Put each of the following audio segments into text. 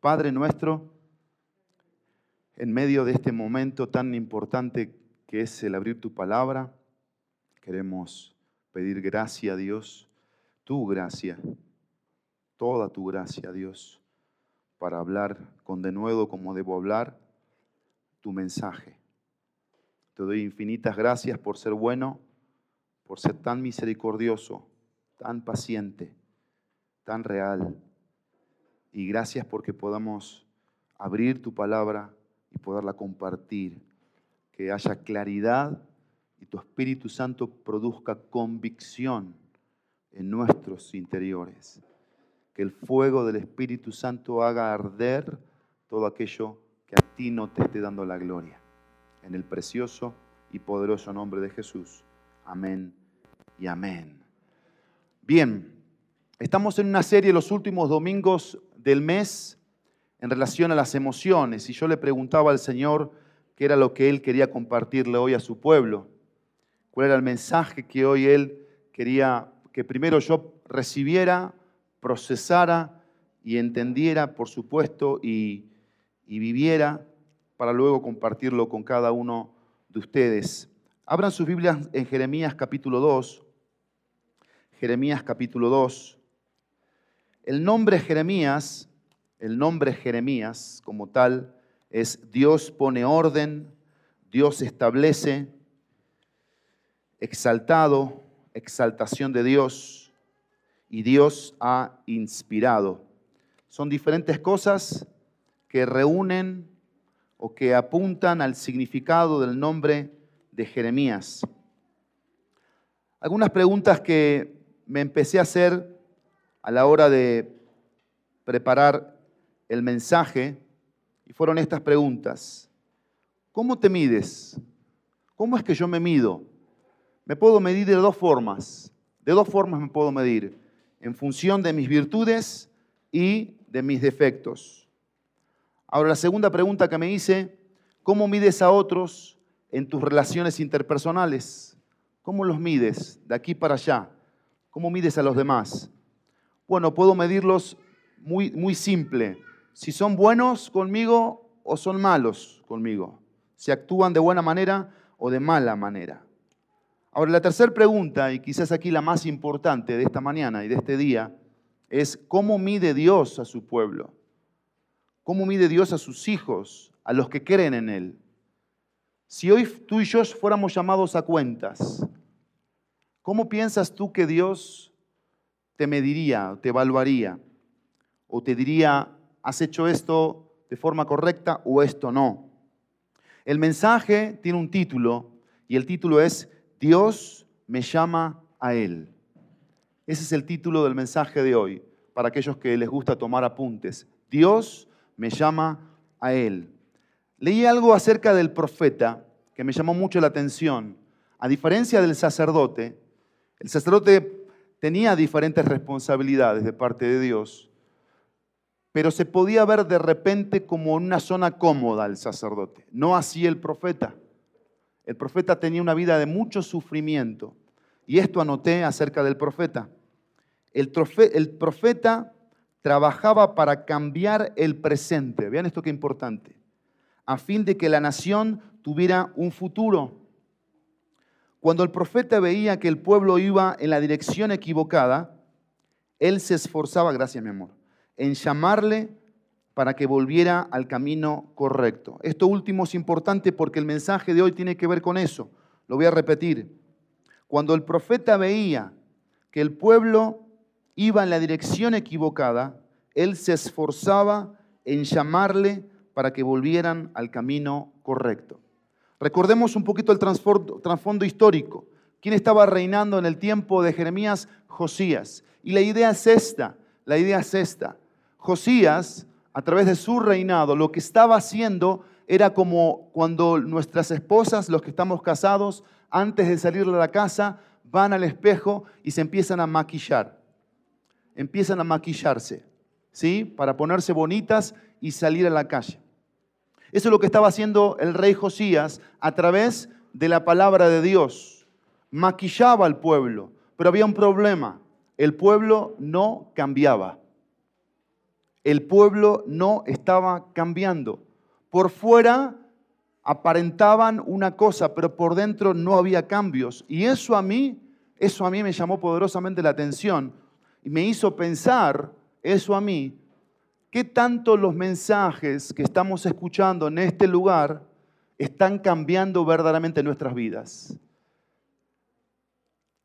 Padre nuestro, en medio de este momento tan importante que es el abrir tu palabra, queremos pedir gracia a Dios, tu gracia, toda tu gracia, Dios, para hablar con denuedo como debo hablar tu mensaje. Te doy infinitas gracias por ser bueno, por ser tan misericordioso, tan paciente, tan real. Y gracias porque podamos abrir tu palabra y poderla compartir. Que haya claridad y tu Espíritu Santo produzca convicción en nuestros interiores. Que el fuego del Espíritu Santo haga arder todo aquello que a ti no te esté dando la gloria. En el precioso y poderoso nombre de Jesús. Amén y amén. Bien, estamos en una serie los últimos domingos del mes en relación a las emociones y yo le preguntaba al Señor qué era lo que Él quería compartirle hoy a su pueblo, cuál era el mensaje que hoy Él quería que primero yo recibiera, procesara y entendiera, por supuesto, y, viviera para luego compartirlo con cada uno de ustedes. Abran sus Biblias en Jeremías capítulo 2. Jeremías capítulo 2. El nombre Jeremías, el nombre Jeremías como tal, es Dios pone orden, Dios establece, exaltado, exaltación de Dios, y Dios ha inspirado. Son diferentes cosas que reúnen o que apuntan al significado del nombre de Jeremías. Algunas preguntas que me empecé a hacer a la hora de preparar el mensaje y fueron estas preguntas. ¿Cómo te mides? ¿Cómo es que yo me mido? Me puedo medir de dos formas. De dos formas me puedo medir. En función de mis virtudes y de mis defectos. Ahora, la segunda pregunta que me hice, ¿cómo mides a otros en tus relaciones interpersonales? ¿Cómo los mides de aquí para allá? ¿Cómo mides a los demás? Bueno, puedo medirlos muy, muy simple. Si son buenos conmigo o son malos conmigo. Si actúan de buena manera o de mala manera. Ahora, la tercera pregunta, y quizás aquí la más importante de esta mañana y de este día, es cómo mide Dios a su pueblo. ¿Cómo mide Dios a sus hijos, a los que creen en Él? Si hoy tú y yo fuéramos llamados a cuentas, ¿cómo piensas tú que Dios te mediría, te evaluaría? O te diría, has hecho esto de forma correcta o esto no. El mensaje tiene un título y el título es Dios me llama a Él. Ese es el título del mensaje de hoy para aquellos que les gusta tomar apuntes. Dios me llama a él. Leí algo acerca del profeta que me llamó mucho la atención. A diferencia del sacerdote, el sacerdote tenía diferentes responsabilidades de parte de Dios, pero se podía ver de repente como una zona cómoda el sacerdote, no así el profeta. El profeta tenía una vida de mucho sufrimiento y esto anoté acerca del profeta. El, profeta trabajaba para cambiar el presente. Vean esto que importante. A fin de que la nación tuviera un futuro. Cuando el profeta veía que el pueblo iba en la dirección equivocada, él se esforzaba, gracias mi amor, en llamarle para que volviera al camino correcto. Esto último es importante porque el mensaje de hoy tiene que ver con eso. Lo voy a repetir. Cuando el profeta veía que el pueblo iba en la dirección equivocada, él se esforzaba en llamarle para que volvieran al camino correcto. Recordemos un poquito el trasfondo histórico. ¿Quién estaba reinando en el tiempo de Jeremías? Josías. Y la idea es esta, la idea es esta. Josías, a través de su reinado, lo que estaba haciendo era como cuando nuestras esposas, los que estamos casados, antes de salir de la casa, van al espejo y se empiezan a maquillar empiezan a maquillarse, ¿sí? Para ponerse bonitas y salir a la calle. Eso es lo que estaba haciendo el rey Josías a través de la palabra de Dios. Maquillaba al pueblo, pero había un problema. El pueblo no cambiaba. el pueblo no estaba cambiando. Por fuera aparentaban una cosa, pero por dentro no había cambios. Y eso a mí, eso a mí me llamó poderosamente la atención y me hizo pensar, eso a mí, qué tanto los mensajes que estamos escuchando en este lugar están cambiando verdaderamente nuestras vidas.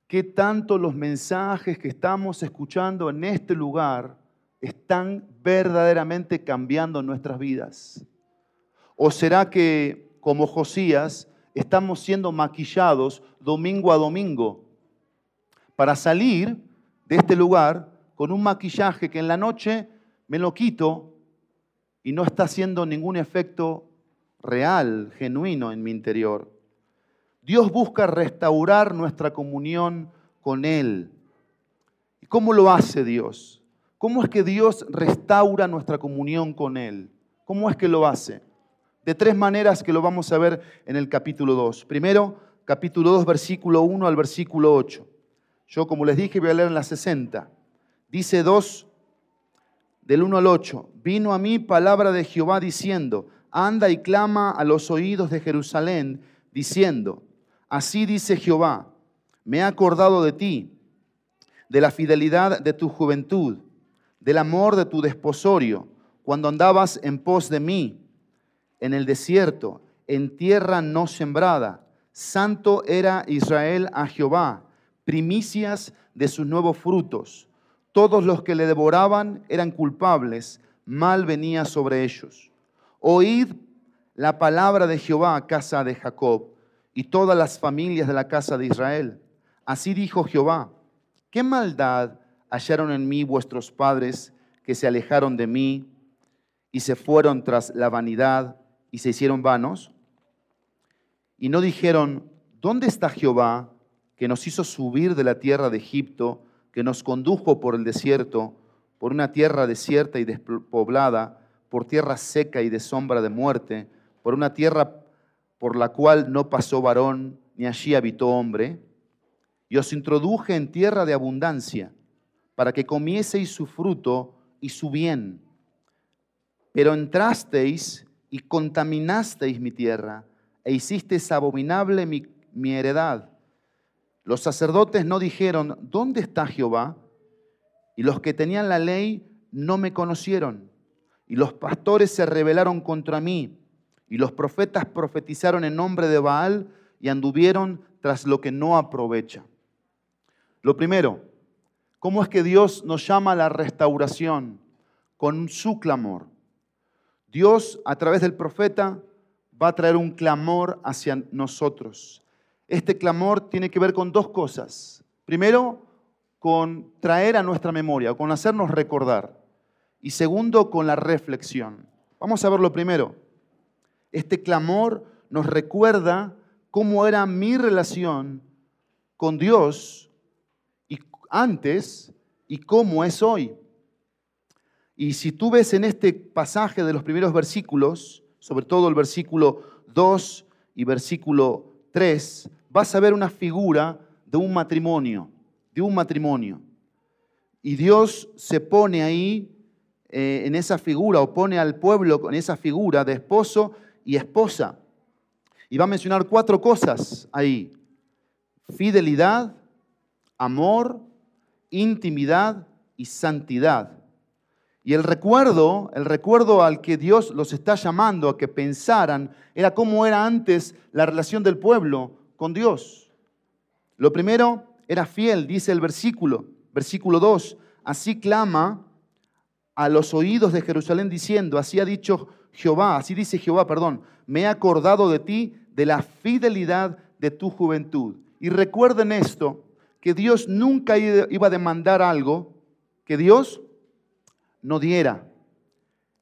Qué tanto los mensajes que estamos escuchando en este lugar están verdaderamente cambiando nuestras vidas. ¿O será que, como Josías, estamos siendo maquillados domingo a domingo para salir de este lugar con un maquillaje que en la noche me lo quito y no está haciendo ningún efecto real, genuino en mi interior. Dios busca restaurar nuestra comunión con Él. ¿Y cómo lo hace Dios? ¿Cómo es que Dios restaura nuestra comunión con Él? ¿Cómo es que lo hace? De tres maneras que lo vamos a ver en el capítulo 2. Primero, capítulo 2, versículo 1 al versículo 8. Yo, como les dije, voy a leer en la 60. Dice 2, del 1 al 8. Vino a mí palabra de Jehová diciendo, anda y clama a los oídos de Jerusalén, diciendo, así dice Jehová, me he acordado de ti, de la fidelidad de tu juventud, del amor de tu desposorio, cuando andabas en pos de mí en el desierto, en tierra no sembrada. Santo era Israel a Jehová, primicias de sus nuevos frutos. Todos los que le devoraban eran culpables, mal venía sobre ellos. Oíd la palabra de Jehová, casa de Jacob, y todas las familias de la casa de Israel. Así dijo Jehová, ¿qué maldad hallaron en mí vuestros padres que se alejaron de mí y se fueron tras la vanidad y se hicieron vanos? Y no dijeron, ¿dónde está Jehová que nos hizo subir de la tierra de Egipto, que nos condujo por el desierto, por una tierra desierta y despoblada, por tierra seca y de sombra de muerte, por una tierra por la cual no pasó varón, ni allí habitó hombre? Y os introduje en tierra de abundancia, para que comieseis su fruto y su bien. Pero entrasteis y contaminasteis mi tierra e hicisteis abominable mi, mi heredad. Los sacerdotes no dijeron, ¿dónde está Jehová? Y los que tenían la ley no me conocieron. Y los pastores se rebelaron contra mí. Y los profetas profetizaron en nombre de Baal y anduvieron tras lo que no aprovecha. Lo primero, ¿cómo es que Dios nos llama a la restauración? Con su clamor. Dios a través del profeta va a traer un clamor hacia nosotros. Este clamor tiene que ver con dos cosas. Primero, con traer a nuestra memoria, con hacernos recordar. Y segundo, con la reflexión. Vamos a ver lo primero. Este clamor nos recuerda cómo era mi relación con Dios y antes y cómo es hoy. Y si tú ves en este pasaje de los primeros versículos, sobre todo el versículo 2 y versículo 3, vas a ver una figura de un matrimonio, de un matrimonio. Y Dios se pone ahí eh, en esa figura, o pone al pueblo en esa figura de esposo y esposa. Y va a mencionar cuatro cosas ahí. Fidelidad, amor, intimidad y santidad. Y el recuerdo, el recuerdo al que Dios los está llamando a que pensaran, era cómo era antes la relación del pueblo con Dios. Lo primero era fiel, dice el versículo, versículo 2. Así clama a los oídos de Jerusalén diciendo, así ha dicho Jehová, así dice Jehová, perdón, me he acordado de ti, de la fidelidad de tu juventud. Y recuerden esto, que Dios nunca iba a demandar algo que Dios no diera.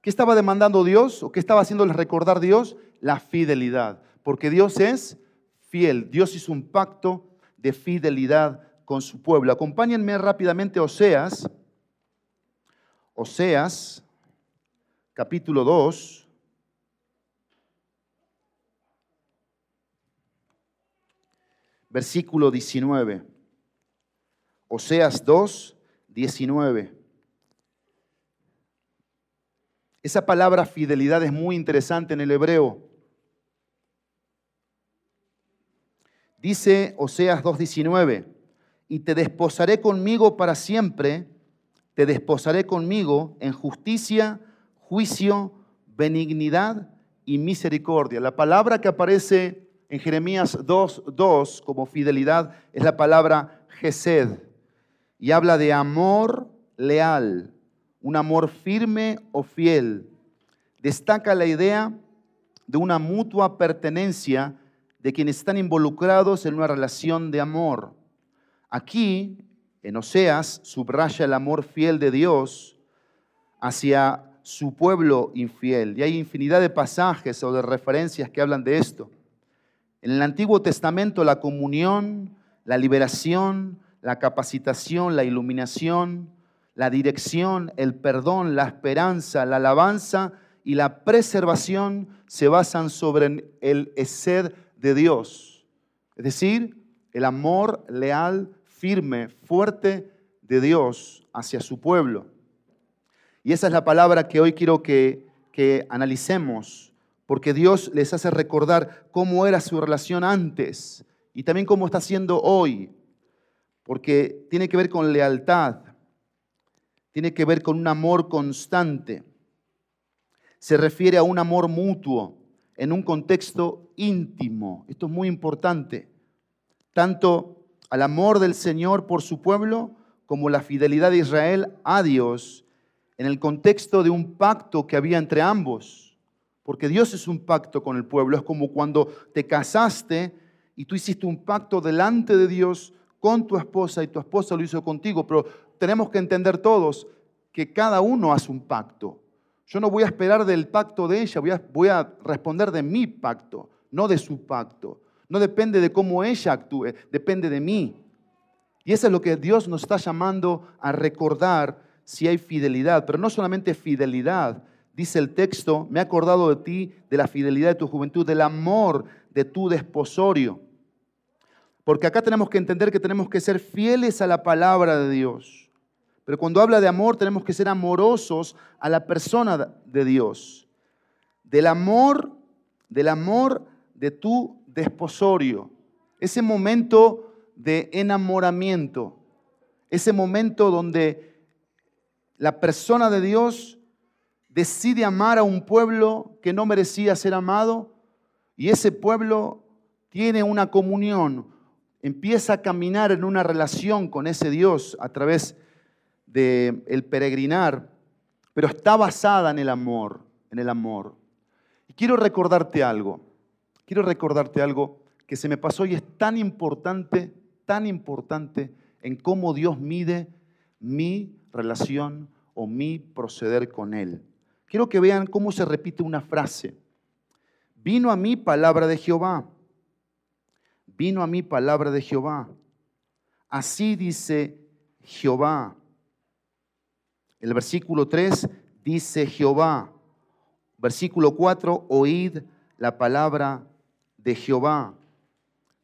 ¿Qué estaba demandando Dios o qué estaba haciéndoles recordar Dios? La fidelidad. Porque Dios es fiel. Dios hizo un pacto de fidelidad con su pueblo. Acompáñenme rápidamente a Oseas. Oseas, capítulo 2. Versículo 19. Oseas 2, 19. Esa palabra fidelidad es muy interesante en el hebreo. Dice Oseas 2.19, y te desposaré conmigo para siempre, te desposaré conmigo en justicia, juicio, benignidad y misericordia. La palabra que aparece en Jeremías 2.2 como fidelidad es la palabra gesed y habla de amor leal, un amor firme o fiel. Destaca la idea de una mutua pertenencia de quienes están involucrados en una relación de amor. Aquí, en Oseas, subraya el amor fiel de Dios hacia su pueblo infiel. Y hay infinidad de pasajes o de referencias que hablan de esto. En el Antiguo Testamento la comunión, la liberación, la capacitación, la iluminación, la dirección, el perdón, la esperanza, la alabanza y la preservación se basan sobre el sed de Dios. Es decir, el amor leal, firme, fuerte de Dios hacia su pueblo. Y esa es la palabra que hoy quiero que, que analicemos, porque Dios les hace recordar cómo era su relación antes y también cómo está siendo hoy, porque tiene que ver con lealtad, tiene que ver con un amor constante. Se refiere a un amor mutuo en un contexto íntimo. Esto es muy importante. Tanto al amor del Señor por su pueblo como la fidelidad de Israel a Dios en el contexto de un pacto que había entre ambos. Porque Dios es un pacto con el pueblo. Es como cuando te casaste y tú hiciste un pacto delante de Dios con tu esposa y tu esposa lo hizo contigo. Pero tenemos que entender todos que cada uno hace un pacto. Yo no voy a esperar del pacto de ella, voy a, responder de mi pacto, no de su pacto. No depende de cómo ella actúe, depende de mí. Y eso es lo que Dios nos está llamando a recordar si hay fidelidad, pero no solamente fidelidad. Dice el texto, me he acordado de ti, de la fidelidad de tu juventud, del amor de tu desposorio. Porque acá tenemos que entender que tenemos que ser fieles a la palabra de Dios. Pero cuando habla de amor tenemos que ser amorosos a la persona de Dios. Del amor, del amor de tu desposorio. Ese momento de enamoramiento. Ese momento donde la persona de Dios decide amar a un pueblo que no merecía ser amado y ese pueblo tiene una comunión, empieza a caminar en una relación con ese Dios a través de del el peregrinar, pero está basada en el amor, en el amor. Y quiero recordarte algo, quiero recordarte algo que se me pasó y es tan importante, tan importante en cómo Dios mide mi relación o mi proceder con Él. Quiero que vean cómo se repite una frase. Vino a mí palabra de Jehová. Vino a mí palabra de Jehová. Así dice Jehová, el versículo 3 dice Jehová. Versículo 4, oíd la palabra de Jehová.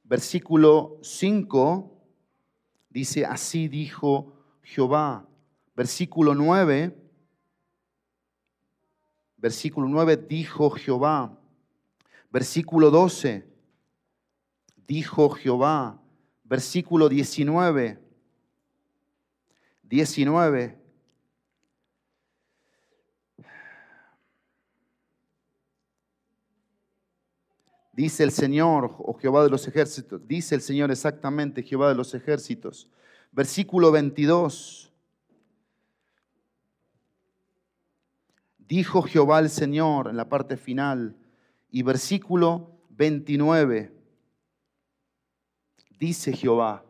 Versículo 5 dice, así dijo Jehová. Versículo 9, versículo 9, dijo Jehová. Versículo 12, dijo Jehová. Versículo 19, 19, Dice el Señor, o Jehová de los ejércitos, dice el Señor exactamente, Jehová de los ejércitos. Versículo 22. Dijo Jehová el Señor en la parte final. Y versículo 29. Dice Jehová,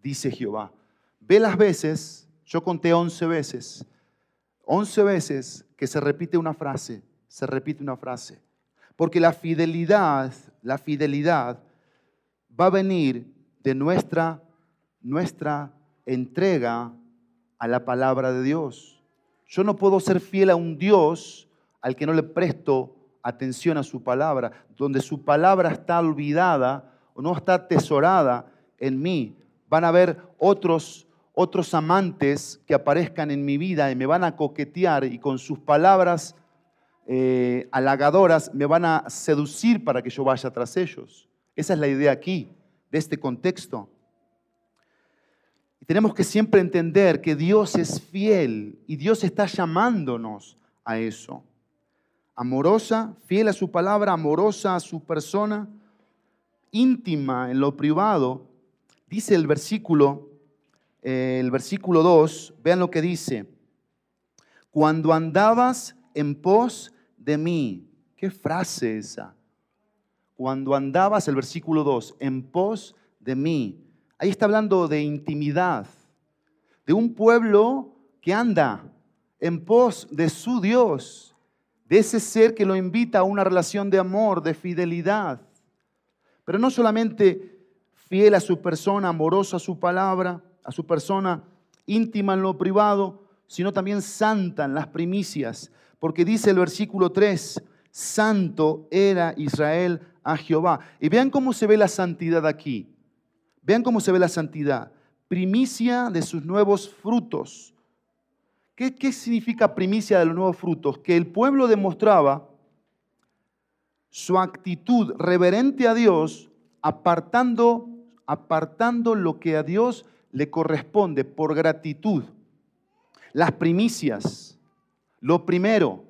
dice Jehová. Ve las veces, yo conté 11 veces, 11 veces que se repite una frase, se repite una frase. Porque la fidelidad, la fidelidad va a venir de nuestra, nuestra entrega a la palabra de Dios. Yo no puedo ser fiel a un Dios al que no le presto atención a su palabra, donde su palabra está olvidada o no está atesorada en mí. Van a haber otros, otros amantes que aparezcan en mi vida y me van a coquetear y con sus palabras eh, halagadoras me van a seducir para que yo vaya tras ellos. Esa es la idea aquí, de este contexto. Tenemos que siempre entender que Dios es fiel y Dios está llamándonos a eso. Amorosa, fiel a su palabra, amorosa a su persona, íntima en lo privado. Dice el versículo, eh, el versículo 2, vean lo que dice. Cuando andabas en pos de mí. ¿Qué frase esa? Cuando andabas, el versículo 2, en pos de mí. Ahí está hablando de intimidad, de un pueblo que anda en pos de su Dios, de ese ser que lo invita a una relación de amor, de fidelidad. Pero no solamente fiel a su persona, amoroso a su palabra, a su persona íntima en lo privado, sino también santa en las primicias, porque dice el versículo 3, santo era Israel a Jehová. Y vean cómo se ve la santidad aquí. Vean cómo se ve la santidad. Primicia de sus nuevos frutos. ¿Qué, qué significa primicia de los nuevos frutos? Que el pueblo demostraba su actitud reverente a Dios, apartando, apartando lo que a Dios le corresponde por gratitud. Las primicias lo primero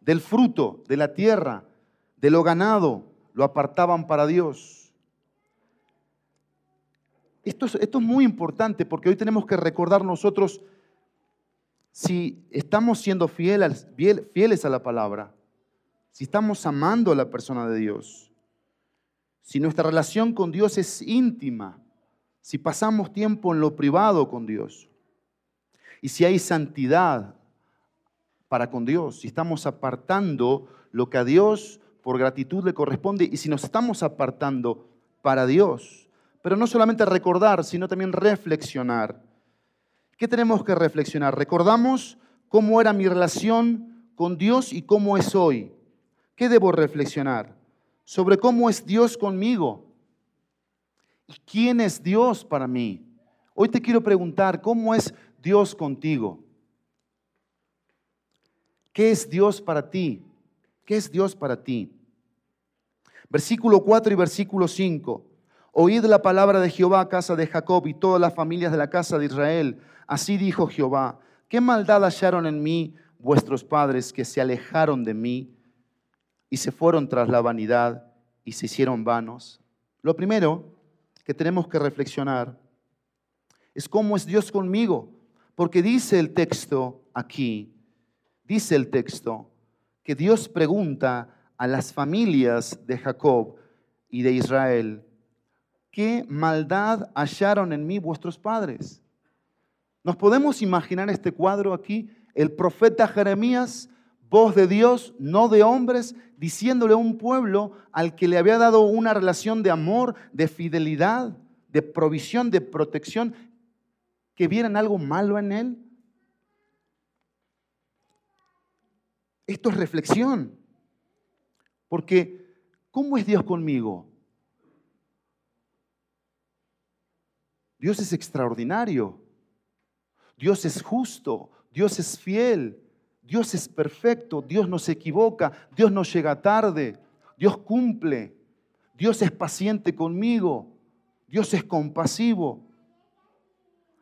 del fruto de la tierra, de lo ganado, lo apartaban para Dios. Esto es, muy importante porque hoy tenemos que recordar nosotros si estamos siendo fieles, fieles a la palabra, si estamos amando a la persona de Dios, si nuestra relación con Dios es íntima, si pasamos tiempo en lo privado con Dios, y si hay santidad, para con Dios, si estamos apartando lo que a Dios por gratitud le corresponde y si nos estamos apartando para Dios. Pero no solamente recordar, sino también reflexionar. ¿Qué tenemos que reflexionar? Recordamos cómo era mi relación con Dios y cómo es hoy. ¿Qué debo reflexionar? Sobre cómo es Dios conmigo y quién es Dios para mí. Hoy te quiero preguntar, ¿cómo es Dios contigo? ¿Qué es Dios para ti? ¿Qué es Dios para ti? Versículo 4 y versículo 5. Oíd la palabra de Jehová, casa de Jacob y todas las familias de la casa de Israel. Así dijo Jehová, ¿qué maldad hallaron en mí vuestros padres que se alejaron de mí y se fueron tras la vanidad y se hicieron vanos? Lo primero que tenemos que reflexionar es cómo es Dios conmigo, porque dice el texto aquí, dice el texto que Dios pregunta a las familias de Jacob y de Israel, ¿qué maldad hallaron en mí vuestros padres? ¿Nos podemos imaginar este cuadro aquí? El profeta Jeremías, voz de Dios, no de hombres, diciéndole a un pueblo al que le había dado una relación de amor, de fidelidad, de provisión, de protección, que vieran algo malo en él. Esto es reflexión. Porque, ¿cómo es Dios conmigo? Dios es extraordinario. Dios es justo. Dios es fiel. Dios es perfecto. Dios no se equivoca. Dios no llega tarde. Dios cumple. Dios es paciente conmigo. Dios es compasivo.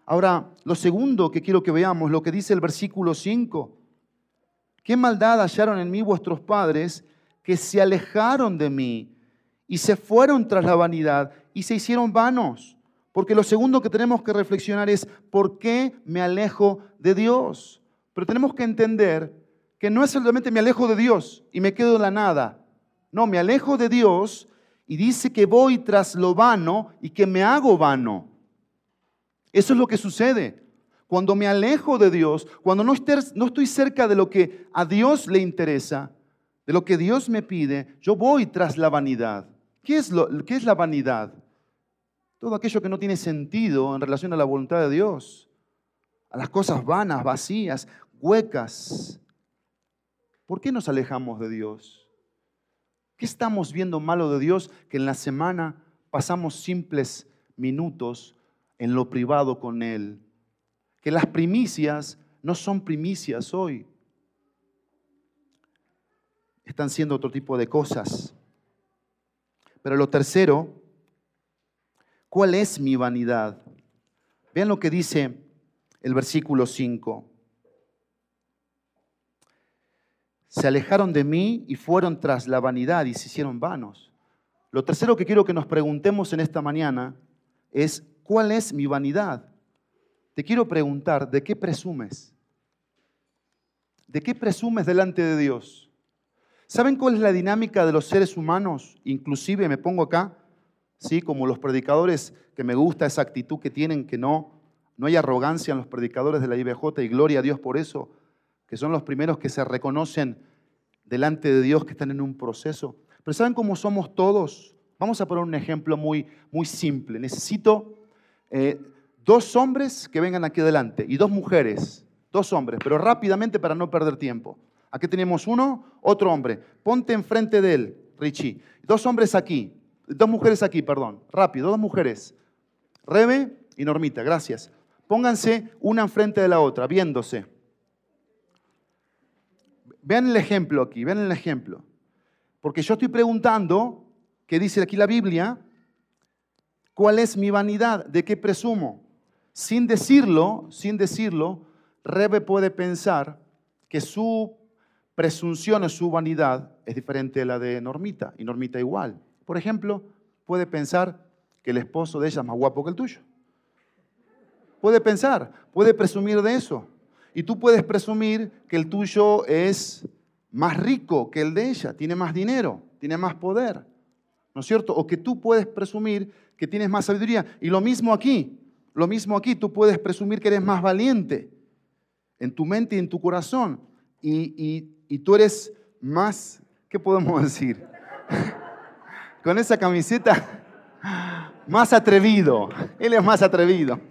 Ahora, lo segundo que quiero que veamos, lo que dice el versículo 5. ¿Qué maldad hallaron en mí vuestros padres que se alejaron de mí y se fueron tras la vanidad y se hicieron vanos? Porque lo segundo que tenemos que reflexionar es, ¿por qué me alejo de Dios? Pero tenemos que entender que no es solamente me alejo de Dios y me quedo en la nada. No, me alejo de Dios y dice que voy tras lo vano y que me hago vano. Eso es lo que sucede cuando me alejo de Dios, cuando no estoy cerca de lo que a Dios le interesa, de lo que Dios me pide, yo voy tras la vanidad. ¿Qué es, lo, qué es la vanidad? Todo aquello que no tiene sentido en relación a la voluntad de Dios, a las cosas vanas, vacías, huecas. ¿Por qué nos alejamos de Dios? ¿Qué estamos viendo malo de Dios que en la semana pasamos simples minutos en lo privado con Él? Que las primicias no son primicias hoy. están siendo otro tipo de cosas. Pero lo tercero, ¿cuál es mi vanidad? Vean lo que dice el versículo 5. Se alejaron de mí y fueron tras la vanidad y se hicieron vanos. Lo tercero que quiero que nos preguntemos en esta mañana es, ¿cuál es mi vanidad? Te quiero preguntar, ¿de qué presumes? ¿De qué presumes delante de Dios? ¿Saben cuál es la dinámica de los seres humanos? Inclusive me pongo acá, ¿sí? como los predicadores, que me gusta esa actitud que tienen, que no, no hay arrogancia en los predicadores de la IBJ y gloria a Dios por eso, que son los primeros que se reconocen delante de Dios, que están en un proceso. Pero ¿saben cómo somos todos? Vamos a poner un ejemplo muy, muy simple. Necesito eh, dos hombres que vengan aquí adelante y dos mujeres, dos hombres, pero rápidamente para no perder tiempo. Aquí tenemos uno, otro hombre. Ponte enfrente de él, Richie. Dos hombres aquí, dos mujeres aquí, perdón. Rápido, dos mujeres. Rebe y Normita, gracias. Pónganse una enfrente de la otra, viéndose. Vean el ejemplo aquí, vean el ejemplo. Porque yo estoy preguntando, ¿qué dice aquí la Biblia? ¿Cuál es mi vanidad? ¿De qué presumo? Sin decirlo, sin decirlo, Rebe puede pensar que su presunción o su vanidad es diferente a la de Normita, y Normita igual. Por ejemplo, puede pensar que el esposo de ella es más guapo que el tuyo. Puede pensar, puede presumir de eso. Y tú puedes presumir que el tuyo es más rico que el de ella, tiene más dinero, tiene más poder. ¿No es cierto? O que tú puedes presumir que tienes más sabiduría. Y lo mismo aquí, lo mismo aquí, tú puedes presumir que eres más valiente en tu mente y en tu corazón. Y, tú eres más, ¿qué podemos decir? Con esa camiseta, más atrevido. Él es más atrevido.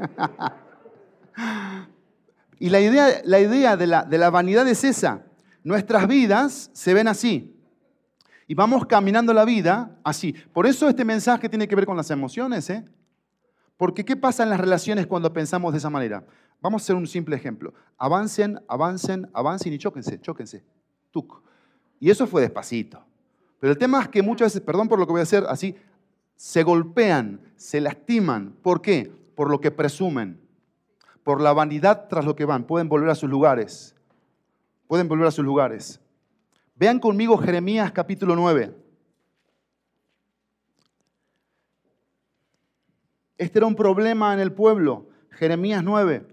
Y la idea, la idea de, la, de la vanidad es esa. Nuestras vidas se ven así. Y vamos caminando la vida así. Por eso este mensaje tiene que ver con las emociones. ¿eh? Porque ¿qué pasa en las relaciones cuando pensamos de esa manera? Vamos a hacer un simple ejemplo. Avancen, avancen, avancen y chóquense, chóquense. Y eso fue despacito. Pero el tema es que muchas veces, perdón por lo que voy a hacer así, se golpean, se lastiman. ¿Por qué? Por lo que presumen, por la vanidad tras lo que van. Pueden volver a sus lugares. Pueden volver a sus lugares. Vean conmigo Jeremías capítulo 9. Este era un problema en el pueblo, Jeremías 9.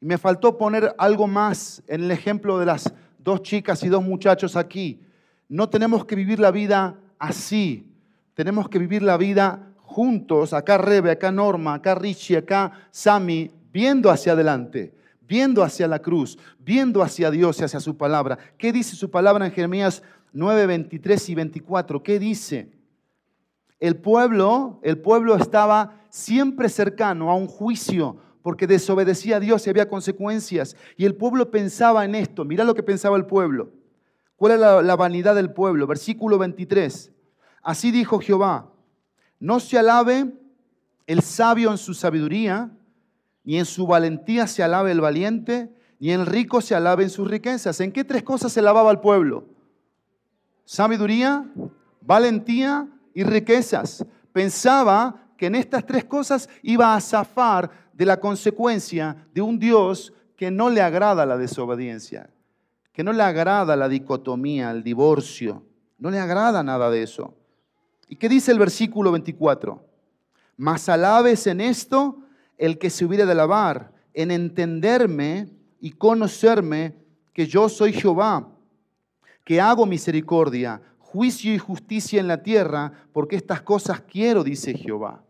Y me faltó poner algo más en el ejemplo de las dos chicas y dos muchachos aquí. No tenemos que vivir la vida así. Tenemos que vivir la vida juntos, acá Rebe, acá Norma, acá Richie, acá Sami, viendo hacia adelante, viendo hacia la cruz, viendo hacia Dios y hacia su palabra. ¿Qué dice su palabra en Jeremías 9, 23 y 24? ¿Qué dice? El pueblo, el pueblo estaba siempre cercano a un juicio porque desobedecía a Dios y había consecuencias. Y el pueblo pensaba en esto. Mira lo que pensaba el pueblo. ¿Cuál es la, la vanidad del pueblo? Versículo 23. Así dijo Jehová, no se alabe el sabio en su sabiduría, ni en su valentía se alabe el valiente, ni el rico se alabe en sus riquezas. ¿En qué tres cosas se lavaba el pueblo? Sabiduría, valentía y riquezas. Pensaba que en estas tres cosas iba a zafar de la consecuencia de un Dios que no le agrada la desobediencia, que no le agrada la dicotomía, el divorcio, no le agrada nada de eso. ¿Y qué dice el versículo 24? Mas alabes en esto el que se hubiera de alabar, en entenderme y conocerme que yo soy Jehová, que hago misericordia, juicio y justicia en la tierra, porque estas cosas quiero, dice Jehová.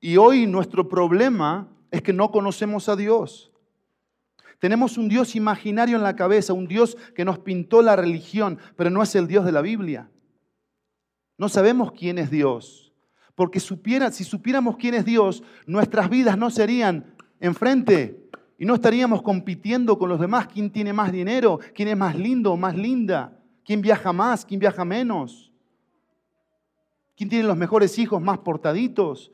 Y hoy nuestro problema es que no conocemos a Dios. Tenemos un Dios imaginario en la cabeza, un Dios que nos pintó la religión, pero no es el Dios de la Biblia. No sabemos quién es Dios. Porque supiera, si supiéramos quién es Dios, nuestras vidas no serían enfrente y no estaríamos compitiendo con los demás. ¿Quién tiene más dinero? ¿Quién es más lindo o más linda? ¿Quién viaja más? ¿Quién viaja menos? ¿Quién tiene los mejores hijos más portaditos?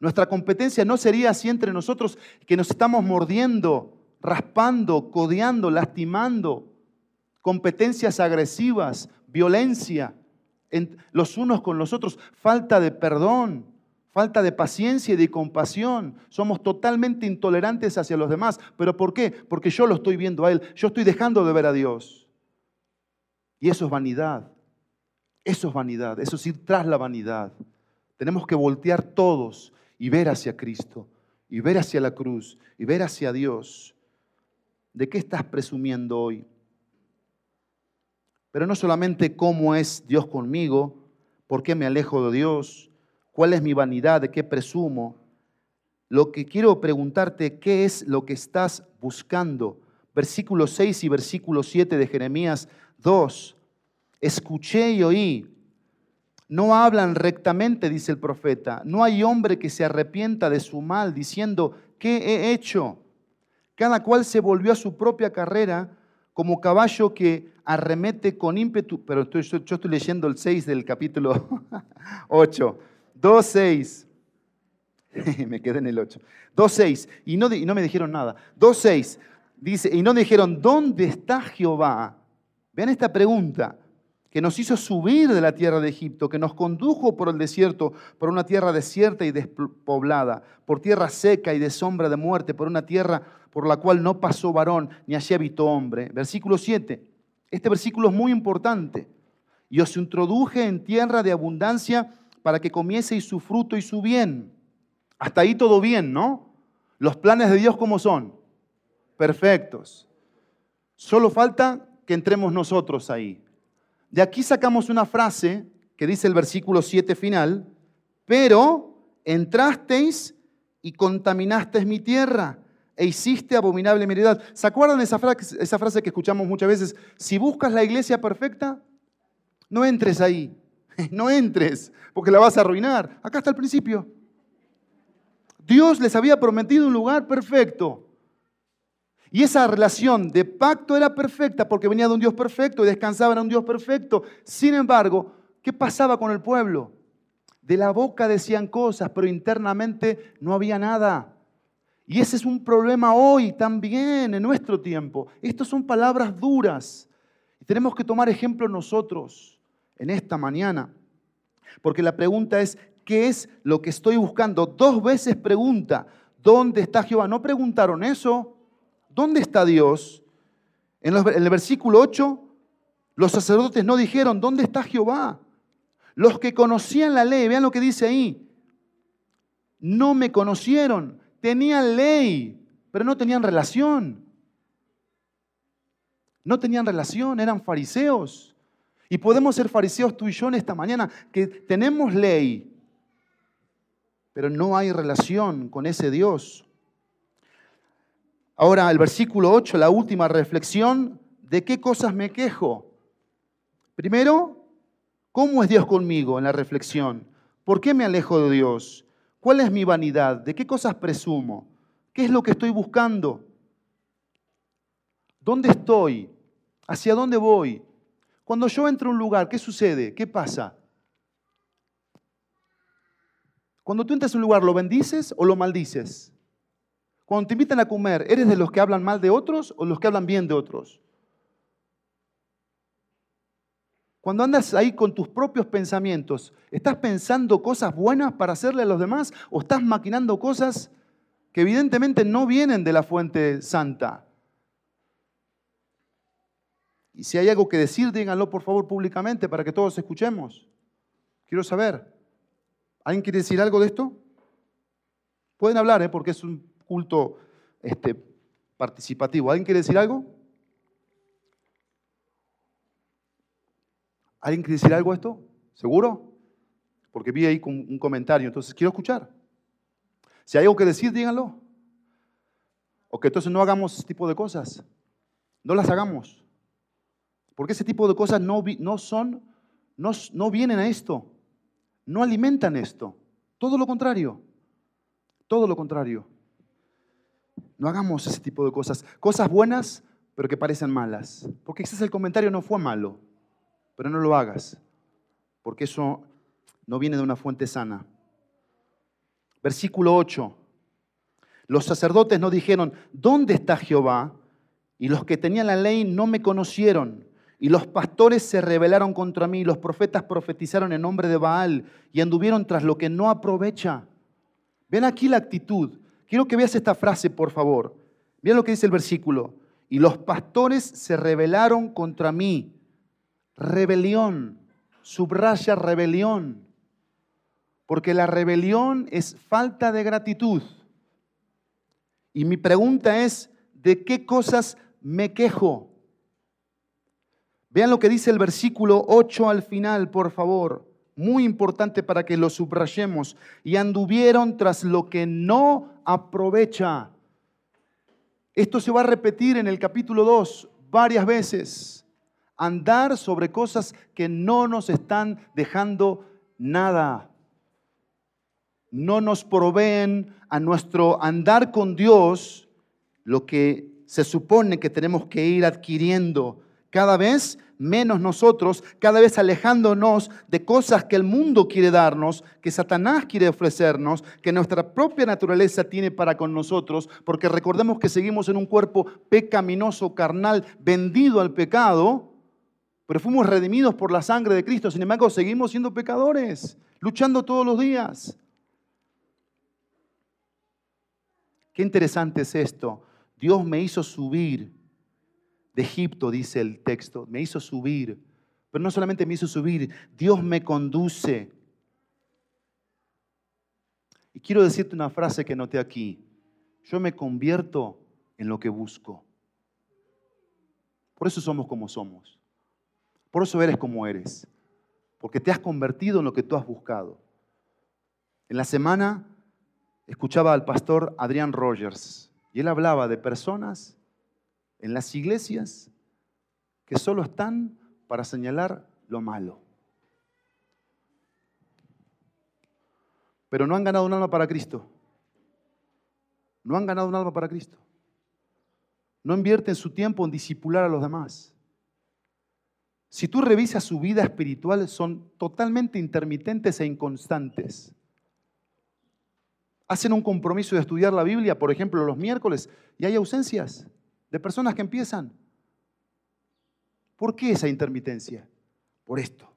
Nuestra competencia no sería así entre nosotros que nos estamos mordiendo, raspando, codeando, lastimando. competencias agresivas, violencia los unos con los otros, falta de perdón, falta de paciencia y de compasión. Somos totalmente intolerantes hacia los demás. ¿Pero por qué? Porque yo lo estoy viendo a Él, yo estoy dejando de ver a Dios. Y eso es vanidad. Eso es vanidad, eso es ir tras la vanidad. Tenemos que voltear todos y ver hacia Cristo, y ver hacia la cruz, y ver hacia Dios. ¿De qué estás presumiendo hoy? Pero no solamente cómo es Dios conmigo, por qué me alejo de Dios, cuál es mi vanidad, de qué presumo. Lo que quiero preguntarte, ¿qué es lo que estás buscando? Versículo 6 y versículo 7 de Jeremías 2. Escuché y oí. No hablan rectamente, dice el profeta. No hay hombre que se arrepienta de su mal, diciendo, ¿qué he hecho? Cada cual se volvió a su propia carrera como caballo que arremete con ímpetu, pero yo, estoy leyendo el 6 del capítulo 8, 2.6, me quedé en el 8, 2.6, y no, y no me dijeron nada, 2.6, dice, y no dijeron, ¿dónde está Jehová? Vean esta pregunta, que nos hizo subir de la tierra de Egipto, que nos condujo por el desierto, por una tierra desierta y despoblada, por tierra seca y de sombra de muerte, por una tierra por la cual no pasó varón, ni allí habitó hombre. Versículo 7. Este versículo es muy importante. Y os introduje en tierra de abundancia para que comieseis su fruto y su bien. Hasta ahí todo bien, ¿no? Los planes de Dios como son. Perfectos. Solo falta que entremos nosotros ahí. De aquí sacamos una frase que dice el versículo 7 final, pero entrasteis y contaminasteis mi tierra e hiciste abominable mi heredad. ¿Se acuerdan esa frase, esa frase que escuchamos muchas veces? Si buscas la iglesia perfecta, no entres ahí, no entres, porque la vas a arruinar. Acá está el principio. Dios les había prometido un lugar perfecto. Y esa relación de pacto era perfecta porque venía de un Dios perfecto y descansaba en un Dios perfecto. Sin embargo, ¿qué pasaba con el pueblo? De la boca decían cosas, pero internamente no había nada. Y ese es un problema hoy también, en nuestro tiempo. Estas son palabras duras. Y tenemos que tomar ejemplo nosotros en esta mañana. Porque la pregunta es, ¿qué es lo que estoy buscando? Dos veces pregunta, ¿dónde está Jehová? ¿No preguntaron eso? ¿Dónde está Dios? En, el versículo 8, los sacerdotes no dijeron, ¿dónde está Jehová? Los que conocían la ley, vean lo que dice ahí, no me conocieron tenían ley, pero no tenían relación. No tenían relación, eran fariseos. Y podemos ser fariseos tú y yo en esta mañana, que tenemos ley, pero no hay relación con ese Dios. Ahora, el versículo 8, la última reflexión, ¿de qué cosas me quejo? Primero, ¿cómo es Dios conmigo en la reflexión? ¿Por qué me alejo de Dios? ¿Cuál es mi vanidad? ¿De qué cosas presumo? ¿Qué es lo que estoy buscando? ¿Dónde estoy? ¿Hacia dónde voy? Cuando yo entro a un lugar, ¿qué sucede? ¿Qué pasa? Cuando tú entras a un lugar, ¿lo bendices o lo maldices? Cuando te invitan a comer, ¿eres de los que hablan mal de otros o los que hablan bien de otros? Cuando andas ahí con tus propios pensamientos, ¿estás pensando cosas buenas para hacerle a los demás o estás maquinando cosas que evidentemente no vienen de la fuente santa? Y si hay algo que decir, díganlo por favor públicamente para que todos escuchemos. Quiero saber. ¿Alguien quiere decir algo de esto? Pueden hablar, ¿eh? porque es un culto este, participativo. ¿Alguien quiere decir algo? ¿Alguien quiere decir algo a esto? ¿Seguro? Porque vi ahí un comentario, entonces quiero escuchar. Si hay algo que decir, díganlo. O que entonces no hagamos ese tipo de cosas. No las hagamos. Porque ese tipo de cosas no, no son, no, no vienen a esto. No alimentan esto. Todo lo contrario. Todo lo contrario. No hagamos ese tipo de cosas. Cosas buenas, pero que parecen malas. Porque quizás el comentario no fue malo pero no lo hagas, porque eso no viene de una fuente sana. Versículo 8. Los sacerdotes no dijeron, ¿dónde está Jehová? Y los que tenían la ley no me conocieron. Y los pastores se rebelaron contra mí, los profetas profetizaron en nombre de Baal y anduvieron tras lo que no aprovecha. Ven aquí la actitud. Quiero que veas esta frase, por favor. Vean lo que dice el versículo. Y los pastores se rebelaron contra mí. Rebelión. Subraya rebelión. Porque la rebelión es falta de gratitud. Y mi pregunta es, ¿de qué cosas me quejo? Vean lo que dice el versículo 8 al final, por favor. Muy importante para que lo subrayemos. Y anduvieron tras lo que no aprovecha. Esto se va a repetir en el capítulo 2 varias veces. Andar sobre cosas que no nos están dejando nada. No nos proveen a nuestro andar con Dios lo que se supone que tenemos que ir adquiriendo cada vez menos nosotros, cada vez alejándonos de cosas que el mundo quiere darnos, que Satanás quiere ofrecernos, que nuestra propia naturaleza tiene para con nosotros, porque recordemos que seguimos en un cuerpo pecaminoso, carnal, vendido al pecado, pero fuimos redimidos por la sangre de Cristo, sin embargo seguimos siendo pecadores, luchando todos los días. Qué interesante es esto. Dios me hizo subir de Egipto, dice el texto. Me hizo subir. Pero no solamente me hizo subir, Dios me conduce. Y quiero decirte una frase que noté aquí. Yo me convierto en lo que busco. Por eso somos como somos. Por eso eres como eres. Porque te has convertido en lo que tú has buscado. En la semana escuchaba al pastor Adrián Rogers y él hablaba de personas en las iglesias que solo están para señalar lo malo. Pero no han ganado un alma para Cristo. No han ganado un alma para Cristo. No invierten su tiempo en disipular a los demás. Si tú revisas su vida espiritual, son totalmente intermitentes e inconstantes. Hacen un compromiso de estudiar la Biblia, por ejemplo, los miércoles, y hay ausencias de personas que empiezan. ¿Por qué esa intermitencia? Por esto.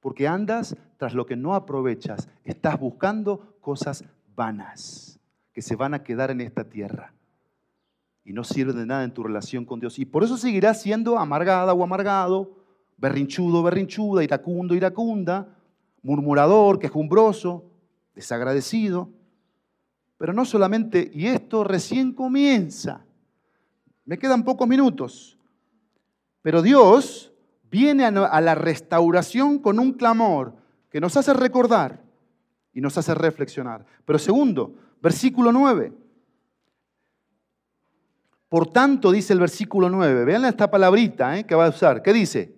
Porque andas tras lo que no aprovechas. Estás buscando cosas vanas que se van a quedar en esta tierra. Y no sirven de nada en tu relación con Dios. Y por eso seguirás siendo amargada o amargado, berrinchudo, berrinchuda, iracundo, iracunda, murmurador, quejumbroso, desagradecido. Pero no solamente, y esto recién comienza. Me quedan pocos minutos. Pero Dios viene a la restauración con un clamor que nos hace recordar y nos hace reflexionar. Pero segundo, versículo 9. Por tanto, dice el versículo 9, vean esta palabrita ¿eh? que va a usar. ¿Qué dice?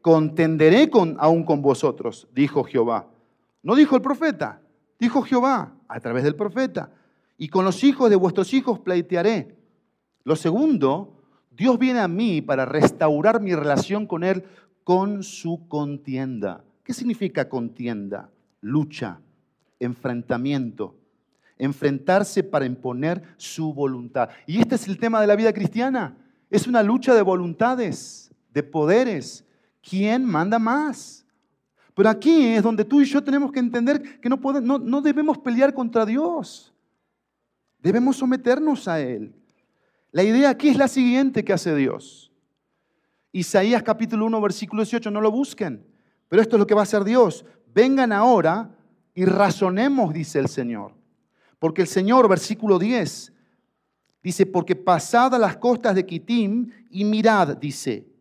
Contenderé con, aún con vosotros, dijo Jehová. No dijo el profeta, dijo Jehová a través del profeta. Y con los hijos de vuestros hijos pleitearé lo segundo, Dios viene a mí para restaurar mi relación con Él con su contienda. ¿Qué significa contienda? Lucha, enfrentamiento, enfrentarse para imponer su voluntad. Y este es el tema de la vida cristiana. Es una lucha de voluntades, de poderes. ¿Quién manda más? Pero aquí es donde tú y yo tenemos que entender que no, podemos, no, no debemos pelear contra Dios. Debemos someternos a Él. La idea aquí es la siguiente que hace Dios. Isaías capítulo 1, versículo 18, no lo busquen, pero esto es lo que va a hacer Dios. Vengan ahora y razonemos, dice el Señor. Porque el Señor, versículo 10, dice, porque pasadas las costas de Kitim y mirad, dice,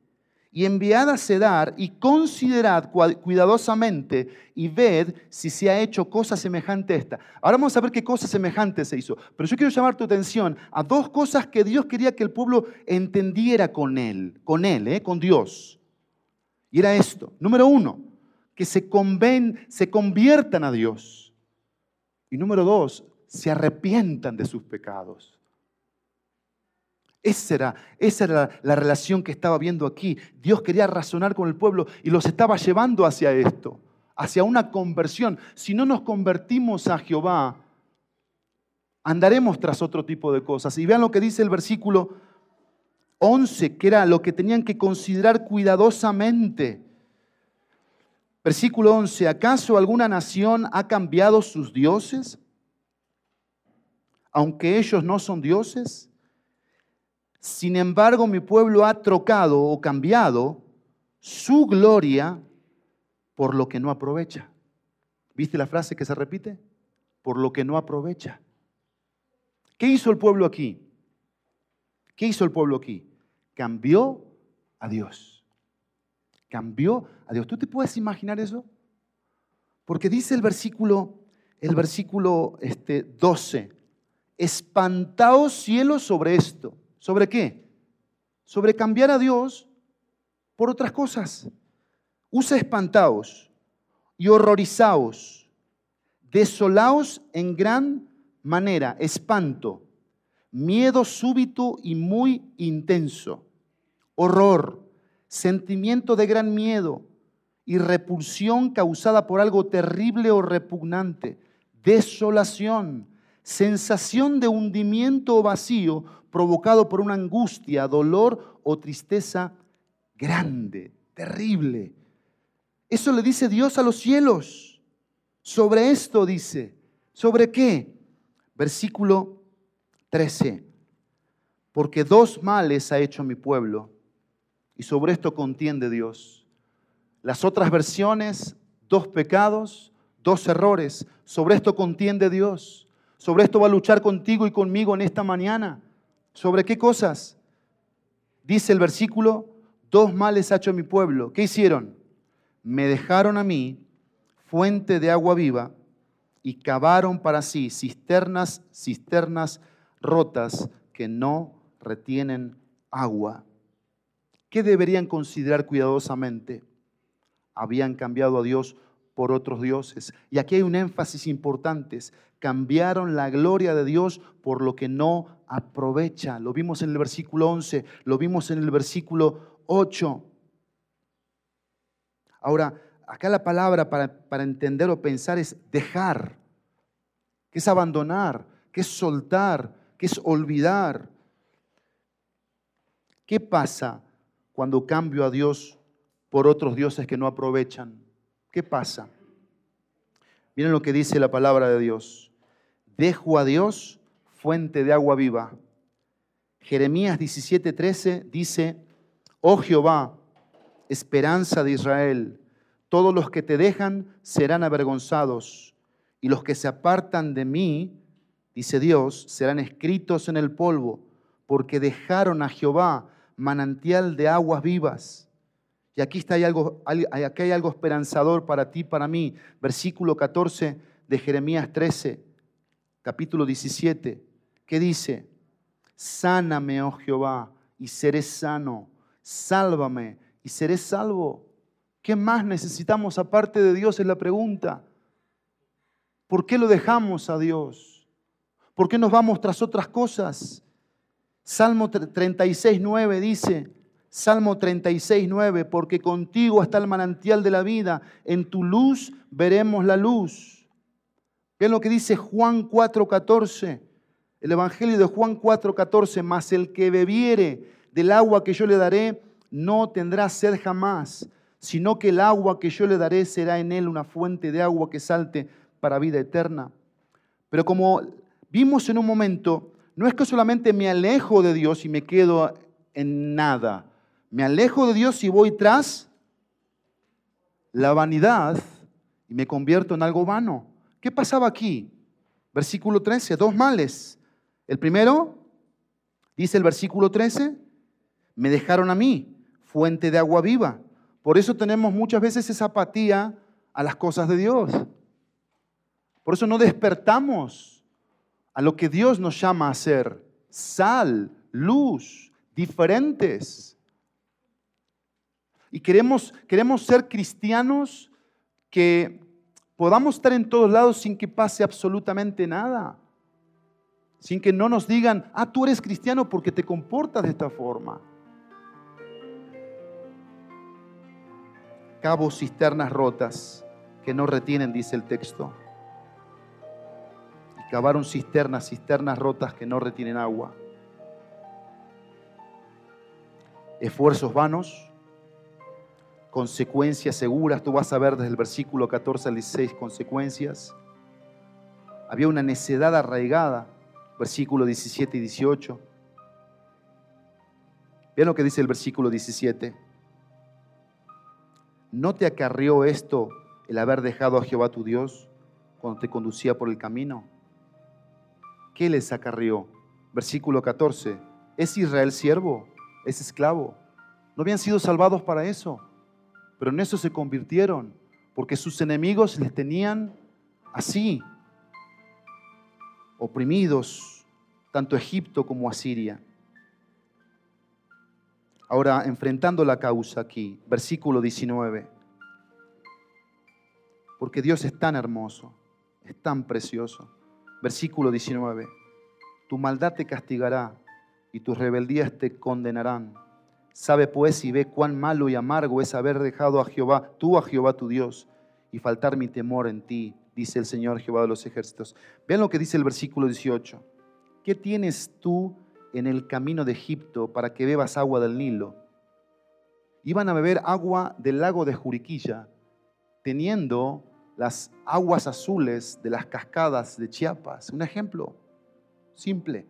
y enviad a Cedar y considerad cuidadosamente y ved si se ha hecho cosa semejante a esta. Ahora vamos a ver qué cosa semejante se hizo. Pero yo quiero llamar tu atención a dos cosas que Dios quería que el pueblo entendiera con él, con él, ¿eh? con Dios. Y era esto. Número uno, que se, conven, se conviertan a Dios. Y número dos, se arrepientan de sus pecados. Esa era, esa era la, relación que estaba viendo aquí. Dios quería razonar con el pueblo y los estaba llevando hacia esto, hacia una conversión. Si no nos convertimos a Jehová, andaremos tras otro tipo de cosas. Y vean lo que dice el versículo 11, que era lo que tenían que considerar cuidadosamente. Versículo 11, ¿acaso alguna nación ha cambiado sus dioses? Aunque ellos no son dioses. Sin embargo, mi pueblo ha trocado o cambiado su gloria por lo que no aprovecha. ¿Viste la frase que se repite? Por lo que no aprovecha. ¿Qué hizo el pueblo aquí? ¿Qué hizo el pueblo aquí? Cambió a Dios. Cambió a Dios. ¿Tú te puedes imaginar eso? Porque dice el versículo, el versículo este, 12, espantaos cielos sobre esto. ¿Sobre qué? Sobre cambiar a Dios por otras cosas. Usa espantaos y horrorizaos, desolaos en gran manera, espanto, miedo súbito y muy intenso, horror, sentimiento de gran miedo y repulsión causada por algo terrible o repugnante, desolación, sensación de hundimiento o vacío provocado por una angustia, dolor o tristeza grande, terrible. Eso le dice Dios a los cielos. Sobre esto dice. ¿Sobre qué? Versículo 13. Porque dos males ha hecho mi pueblo y sobre esto contiende Dios. Las otras versiones, dos pecados, dos errores. Sobre esto contiende Dios. Sobre esto va a luchar contigo y conmigo en esta mañana. ¿Sobre qué cosas? Dice el versículo, dos males ha hecho mi pueblo. ¿Qué hicieron? Me dejaron a mí fuente de agua viva y cavaron para sí cisternas, cisternas rotas que no retienen agua. ¿Qué deberían considerar cuidadosamente? Habían cambiado a Dios por otros dioses. Y aquí hay un énfasis importante. Cambiaron la gloria de Dios por lo que no aprovecha. Lo vimos en el versículo 11, lo vimos en el versículo 8. Ahora, acá la palabra para, para entender o pensar es dejar, que es abandonar, que es soltar, que es olvidar. ¿Qué pasa cuando cambio a Dios por otros dioses que no aprovechan? ¿Qué pasa? Miren lo que dice la palabra de Dios. Dejo a Dios fuente de agua viva. Jeremías 17:13 dice, oh Jehová, esperanza de Israel, todos los que te dejan serán avergonzados, y los que se apartan de mí, dice Dios, serán escritos en el polvo, porque dejaron a Jehová manantial de aguas vivas. Y aquí está hay algo, aquí hay algo esperanzador para ti, para mí. Versículo 14 de Jeremías 13, capítulo 17. ¿Qué dice? Sáname, oh Jehová, y seré sano. Sálvame y seré salvo. ¿Qué más necesitamos aparte de Dios? Es la pregunta. ¿Por qué lo dejamos a Dios? ¿Por qué nos vamos tras otras cosas? Salmo 36, 9 dice, Salmo 36, 9, porque contigo está el manantial de la vida, en tu luz veremos la luz. ¿Qué es lo que dice Juan 4, 14? El Evangelio de Juan 4, 14, más el que bebiere del agua que yo le daré, no tendrá sed jamás, sino que el agua que yo le daré será en él una fuente de agua que salte para vida eterna. Pero como vimos en un momento, no es que solamente me alejo de Dios y me quedo en nada. Me alejo de Dios y voy tras la vanidad y me convierto en algo vano. ¿Qué pasaba aquí? Versículo 13, dos males. El primero, dice el versículo 13, me dejaron a mí, fuente de agua viva. Por eso tenemos muchas veces esa apatía a las cosas de Dios. Por eso no despertamos a lo que Dios nos llama a ser. Sal, luz, diferentes. Y queremos, queremos ser cristianos que podamos estar en todos lados sin que pase absolutamente nada. Sin que no nos digan, ah, tú eres cristiano porque te comportas de esta forma. cabos, cisternas rotas que no retienen, dice el texto. Y cavaron cisternas, cisternas rotas que no retienen agua. esfuerzos vanos, consecuencias seguras. Tú vas a ver desde el versículo 14 al 16 consecuencias. Había una necedad arraigada, versículo 17 y 18. Vean lo que dice el versículo 17. ¿No te acarrió esto el haber dejado a Jehová tu Dios cuando te conducía por el camino? ¿Qué les acarrió? Versículo 14. ¿Es Israel siervo? ¿Es esclavo? ¿No habían sido salvados para eso? Pero en eso se convirtieron, porque sus enemigos les tenían así, oprimidos, tanto Egipto como Asiria. Ahora, enfrentando la causa aquí, versículo 19. Porque Dios es tan hermoso, es tan precioso. Versículo 19. Tu maldad te castigará y tus rebeldías te condenarán. Sabe pues y ve cuán malo y amargo es haber dejado a Jehová, tú a Jehová tu Dios, y faltar mi temor en ti, dice el Señor Jehová de los ejércitos. Vean lo que dice el versículo 18. ¿Qué tienes tú en el camino de Egipto para que bebas agua del Nilo. Iban a beber agua del lago de Juriquilla, teniendo las aguas azules de las cascadas de Chiapas. Un ejemplo simple.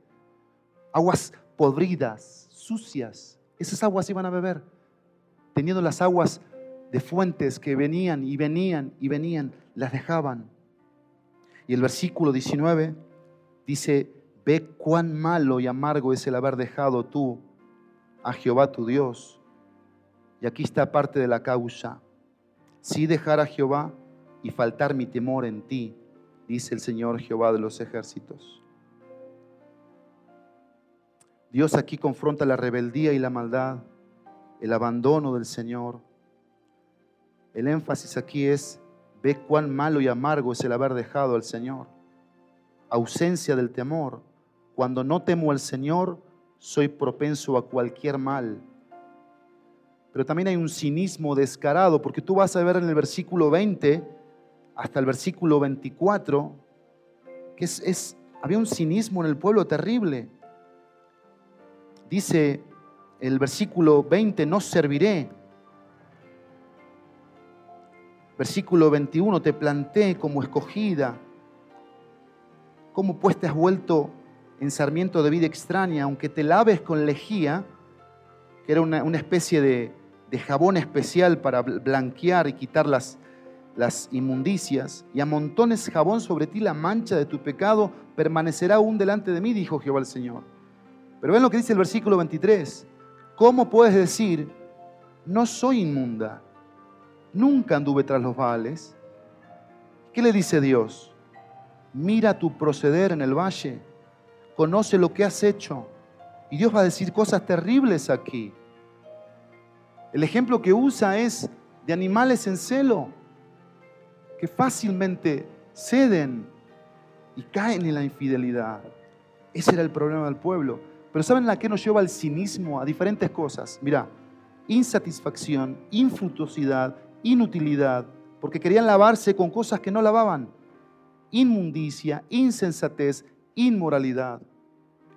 Aguas podridas, sucias. Esas aguas iban a beber, teniendo las aguas de fuentes que venían y venían y venían, las dejaban. Y el versículo 19 dice, Ve cuán malo y amargo es el haber dejado tú a Jehová tu Dios. Y aquí está parte de la causa. Si dejar a Jehová y faltar mi temor en ti, dice el Señor Jehová de los ejércitos. Dios aquí confronta la rebeldía y la maldad, el abandono del Señor. El énfasis aquí es, ve cuán malo y amargo es el haber dejado al Señor. Ausencia del temor cuando no temo al Señor, soy propenso a cualquier mal. Pero también hay un cinismo descarado, porque tú vas a ver en el versículo 20 hasta el versículo 24 que es, había un cinismo en el pueblo terrible. Dice el versículo 20, no serviré. Versículo 21, te planté como escogida. ¿Cómo pues te has vuelto en sarmiento de vida extraña, aunque te laves con lejía, que era una, especie de, jabón especial para blanquear y quitar las, las inmundicias, y amontones jabón sobre ti, la mancha de tu pecado permanecerá aún delante de mí, dijo Jehová el Señor. Pero ven lo que dice el versículo 23. ¿Cómo puedes decir, no soy inmunda? Nunca anduve tras los baales. ¿Qué le dice Dios? Mira tu proceder en el valle conoce lo que has hecho. Y Dios va a decir cosas terribles aquí. El ejemplo que usa es de animales en celo, que fácilmente ceden y caen en la infidelidad. Ese era el problema del pueblo. Pero ¿saben a qué nos lleva el cinismo? A diferentes cosas. Mira, insatisfacción, infructuosidad, inutilidad, porque querían lavarse con cosas que no lavaban. Inmundicia, insensatez, inmoralidad.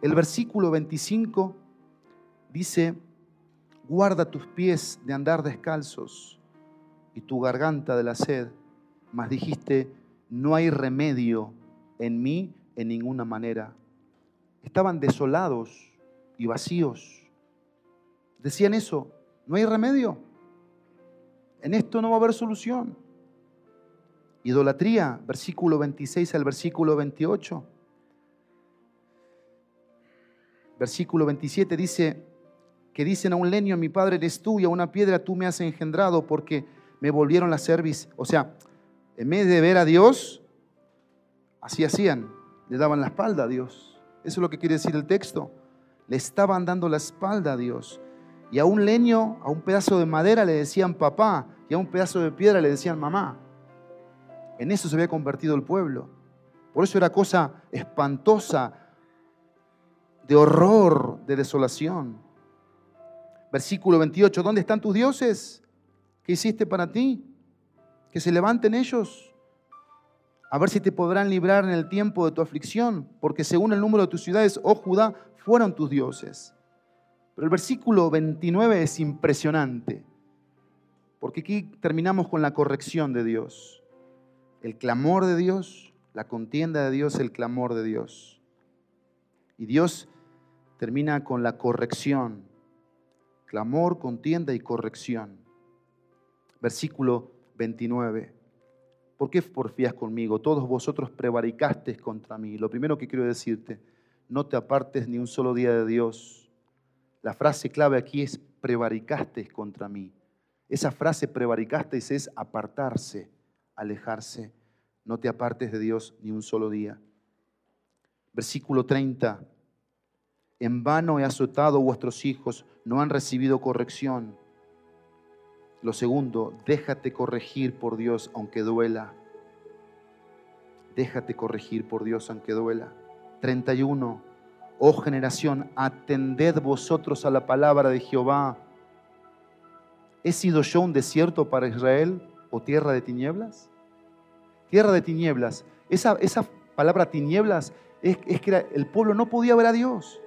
El versículo 25 dice, guarda tus pies de andar descalzos y tu garganta de la sed, mas dijiste, no hay remedio en mí en ninguna manera. Estaban desolados y vacíos. Decían eso, no hay remedio. En esto no va a haber solución. Idolatría, versículo 26 al versículo 28. Versículo 27 dice que dicen a un leño, mi padre eres tú, y a una piedra tú me has engendrado porque me volvieron la cerviz. O sea, en vez de ver a Dios, así hacían, le daban la espalda a Dios. Eso es lo que quiere decir el texto. Le estaban dando la espalda a Dios. Y a un leño, a un pedazo de madera le decían papá, y a un pedazo de piedra le decían mamá. En eso se había convertido el pueblo. Por eso era cosa espantosa de horror, de desolación. Versículo 28, ¿dónde están tus dioses? ¿Qué hiciste para ti? Que se levanten ellos, a ver si te podrán librar en el tiempo de tu aflicción, porque según el número de tus ciudades, oh Judá, fueron tus dioses. Pero el versículo 29 es impresionante, porque aquí terminamos con la corrección de Dios. El clamor de Dios, la contienda de Dios, el clamor de Dios. Y Dios termina con la corrección. Clamor, contienda y corrección. Versículo 29. ¿Por qué porfías conmigo? Todos vosotros prevaricasteis contra mí. Lo primero que quiero decirte, no te apartes ni un solo día de Dios. La frase clave aquí es prevaricasteis contra mí. Esa frase prevaricasteis es apartarse, alejarse. No te apartes de Dios ni un solo día. Versículo 30. En vano he azotado vuestros hijos, no han recibido corrección. Lo segundo, déjate corregir por Dios aunque duela. Déjate corregir por Dios aunque duela. 31. Oh generación, atended vosotros a la palabra de Jehová. ¿He sido yo un desierto para Israel o tierra de tinieblas? Tierra de tinieblas. Esa, esa palabra tinieblas es, es que el pueblo no podía ver a Dios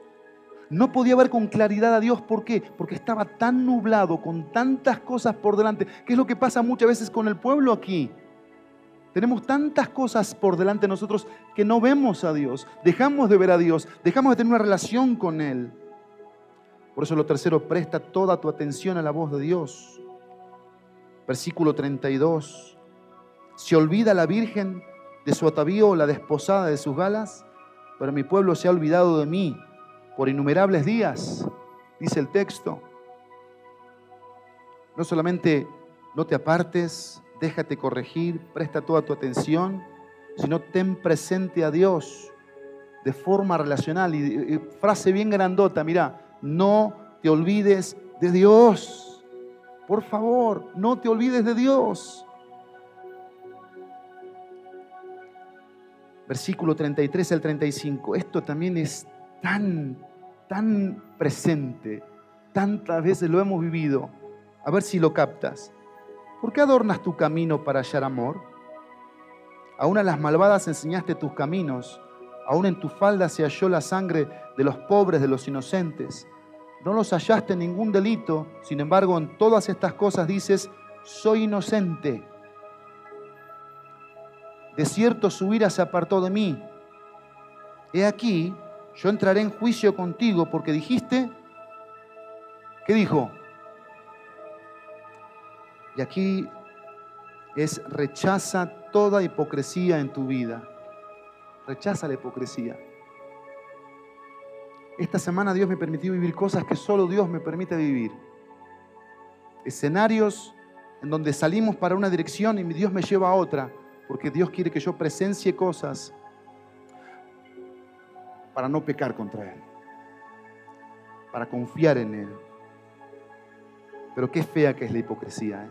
no podía ver con claridad a Dios. ¿Por qué? Porque estaba tan nublado, con tantas cosas por delante. ¿Qué es lo que pasa muchas veces con el pueblo aquí? Tenemos tantas cosas por delante de nosotros que no vemos a Dios. Dejamos de ver a Dios, dejamos de tener una relación con Él. Por eso lo tercero, presta toda tu atención a la voz de Dios. Versículo 32. Se olvida la Virgen de su atavío, la desposada de sus galas, pero mi pueblo se ha olvidado de mí por innumerables días, dice el texto. No solamente no te apartes, déjate corregir, presta toda tu atención, sino ten presente a Dios de forma relacional. Y, frase bien grandota, mira, no te olvides de Dios. Por favor, no te olvides de Dios. Versículo 33 al 35. Esto también es tan tan presente, tantas veces lo hemos vivido. A ver si lo captas. ¿Por qué adornas tu camino para hallar amor? Aún a las malvadas enseñaste tus caminos, aún en tu falda se halló la sangre de los pobres, de los inocentes. No los hallaste ningún delito, sin embargo en todas estas cosas dices, soy inocente. De cierto su ira se apartó de mí. He aquí, yo entraré en juicio contigo porque dijiste, ¿qué dijo? Y aquí es rechaza toda hipocresía en tu vida. Rechaza la hipocresía. Esta semana Dios me permitió vivir cosas que solo Dios me permite vivir. Escenarios en donde salimos para una dirección y Dios me lleva a otra, porque Dios quiere que yo presencie cosas para no pecar contra Él, para confiar en Él. Pero qué fea que es la hipocresía. ¿eh?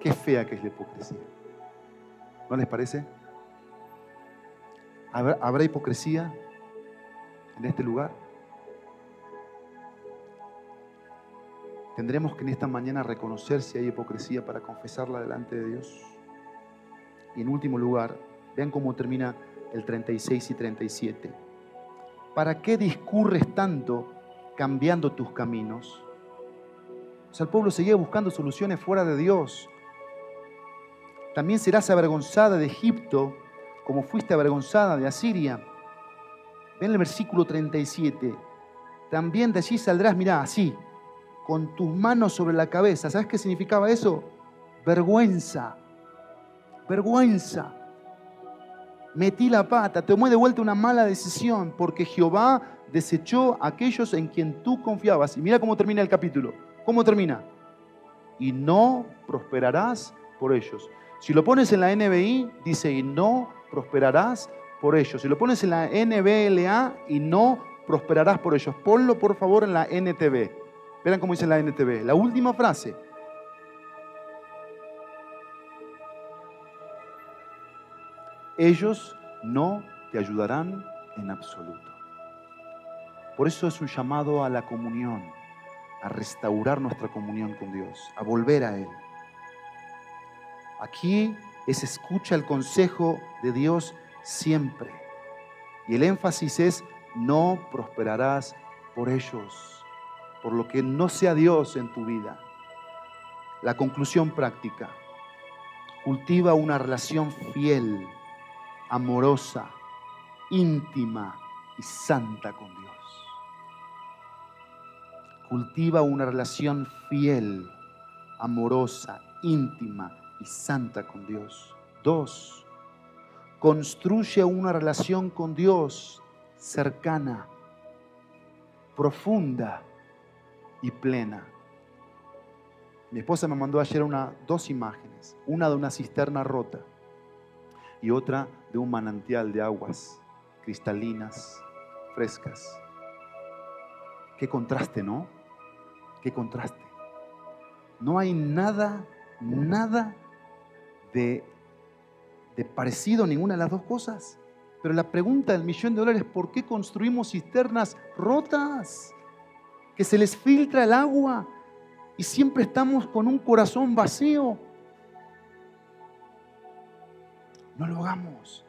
Qué fea que es la hipocresía. ¿No les parece? ¿Habrá, ¿Habrá hipocresía en este lugar? Tendremos que en esta mañana reconocer si hay hipocresía para confesarla delante de Dios. Y en último lugar, vean cómo termina el 36 y 37. ¿Para qué discurres tanto cambiando tus caminos? O sea, el pueblo seguía buscando soluciones fuera de Dios. También serás avergonzada de Egipto como fuiste avergonzada de Asiria. Ven el versículo 37. También de allí saldrás, mirá, así, con tus manos sobre la cabeza. ¿Sabes qué significaba eso? Vergüenza. Vergüenza metí la pata, tomé de vuelta una mala decisión, porque Jehová desechó a aquellos en quien tú confiabas. Y mira cómo termina el capítulo. ¿Cómo termina? Y no prosperarás por ellos. Si lo pones en la NBI, dice, y no prosperarás por ellos. Si lo pones en la NBLA, y no prosperarás por ellos. Ponlo por favor en la NTV. Verán cómo dice la NTV. La última frase. Ellos no te ayudarán en absoluto. Por eso es un llamado a la comunión, a restaurar nuestra comunión con Dios, a volver a Él. Aquí es escucha el consejo de Dios siempre. Y el énfasis es, no prosperarás por ellos, por lo que no sea Dios en tu vida. La conclusión práctica. Cultiva una relación fiel, amorosa, íntima y santa con Dios. Cultiva una relación fiel, amorosa, íntima y santa con Dios. Dos, construye una relación con Dios cercana, profunda y plena. Mi esposa me mandó ayer una, dos imágenes, una de una cisterna rota y otra de un manantial de aguas cristalinas, frescas. Qué contraste, ¿no? Qué contraste. No hay nada, nada de, de parecido ninguna de las dos cosas. Pero la pregunta del millón de dólares es ¿por qué construimos cisternas rotas? Que se les filtra el agua y siempre estamos con un corazón vacío. No lo hagamos.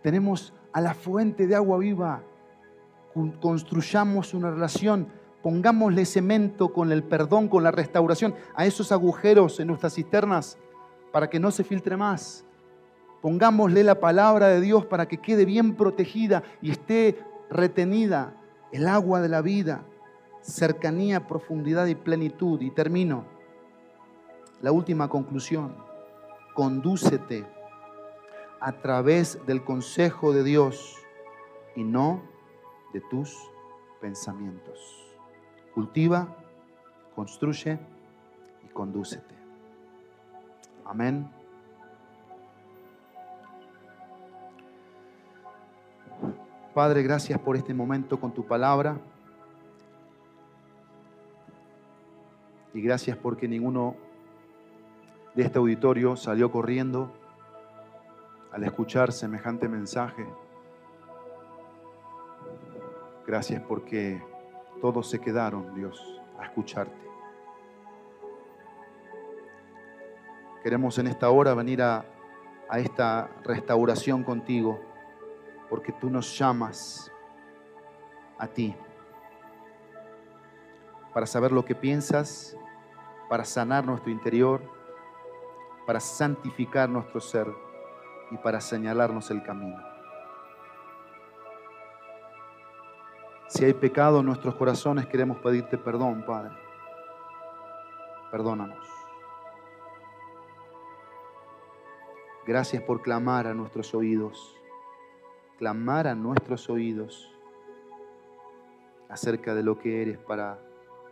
Tenemos a la fuente de agua viva. Construyamos una relación. Pongámosle cemento con el perdón, con la restauración a esos agujeros en nuestras cisternas para que no se filtre más. Pongámosle la palabra de Dios para que quede bien protegida y esté retenida el agua de la vida, cercanía, profundidad y plenitud. Y termino. La última conclusión. Condúcete a través del consejo de Dios y no de tus pensamientos. Cultiva, construye y condúcete. Amén. Padre, gracias por este momento con tu palabra. Y gracias porque ninguno de este auditorio salió corriendo al escuchar semejante mensaje. Gracias porque todos se quedaron, Dios, a escucharte. Queremos en esta hora venir a, a esta restauración contigo porque tú nos llamas a ti para saber lo que piensas, para sanar nuestro interior, para santificar nuestro ser y para señalarnos el camino. Si hay pecado en nuestros corazones, queremos pedirte perdón, Padre. Perdónanos. Gracias por clamar a nuestros oídos clamar a nuestros oídos acerca de lo que eres para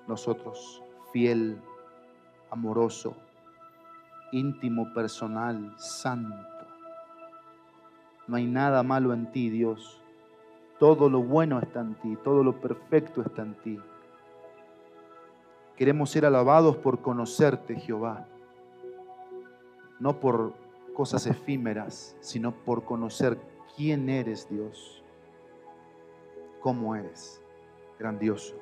nosotros, fiel, amoroso, íntimo, personal, santo. No hay nada malo en ti, Dios. Todo lo bueno está en ti, todo lo perfecto está en ti. Queremos ser alabados por conocerte, Jehová. No por cosas efímeras, sino por conocerte quién eres Dios, cómo eres, grandioso.